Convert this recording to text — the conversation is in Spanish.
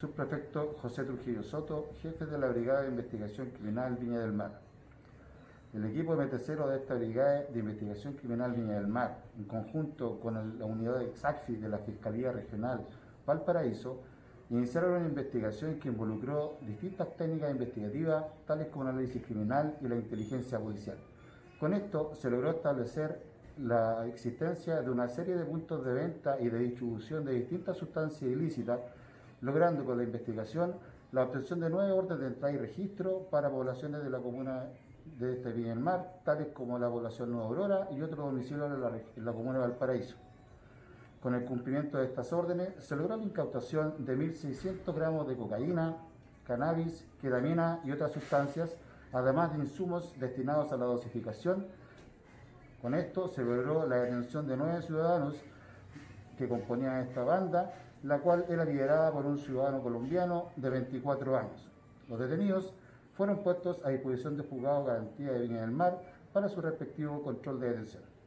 Subprefecto José Trujillo Soto, jefe de la Brigada de Investigación Criminal Viña del Mar. El equipo de MT0 de esta Brigada de Investigación Criminal Viña del Mar, en conjunto con la unidad EXACFI de la Fiscalía Regional Valparaíso, iniciaron una investigación que involucró distintas técnicas investigativas, tales como el análisis criminal y la inteligencia policial. Con esto se logró establecer la existencia de una serie de puntos de venta y de distribución de distintas sustancias ilícitas logrando con la investigación la obtención de nueve órdenes de entrada y registro para poblaciones de la comuna de este Villa del Mar, tales como la población Nueva Aurora y otros domicilios en la, en la comuna de Valparaíso. Con el cumplimiento de estas órdenes, se logró la incautación de 1.600 gramos de cocaína, cannabis, ketamina y otras sustancias, además de insumos destinados a la dosificación. Con esto se logró la detención de nueve ciudadanos que componían esta banda, la cual era liderada por un ciudadano colombiano de 24 años. Los detenidos fueron puestos a disposición de juzgado garantía de Viña del Mar para su respectivo control de detención.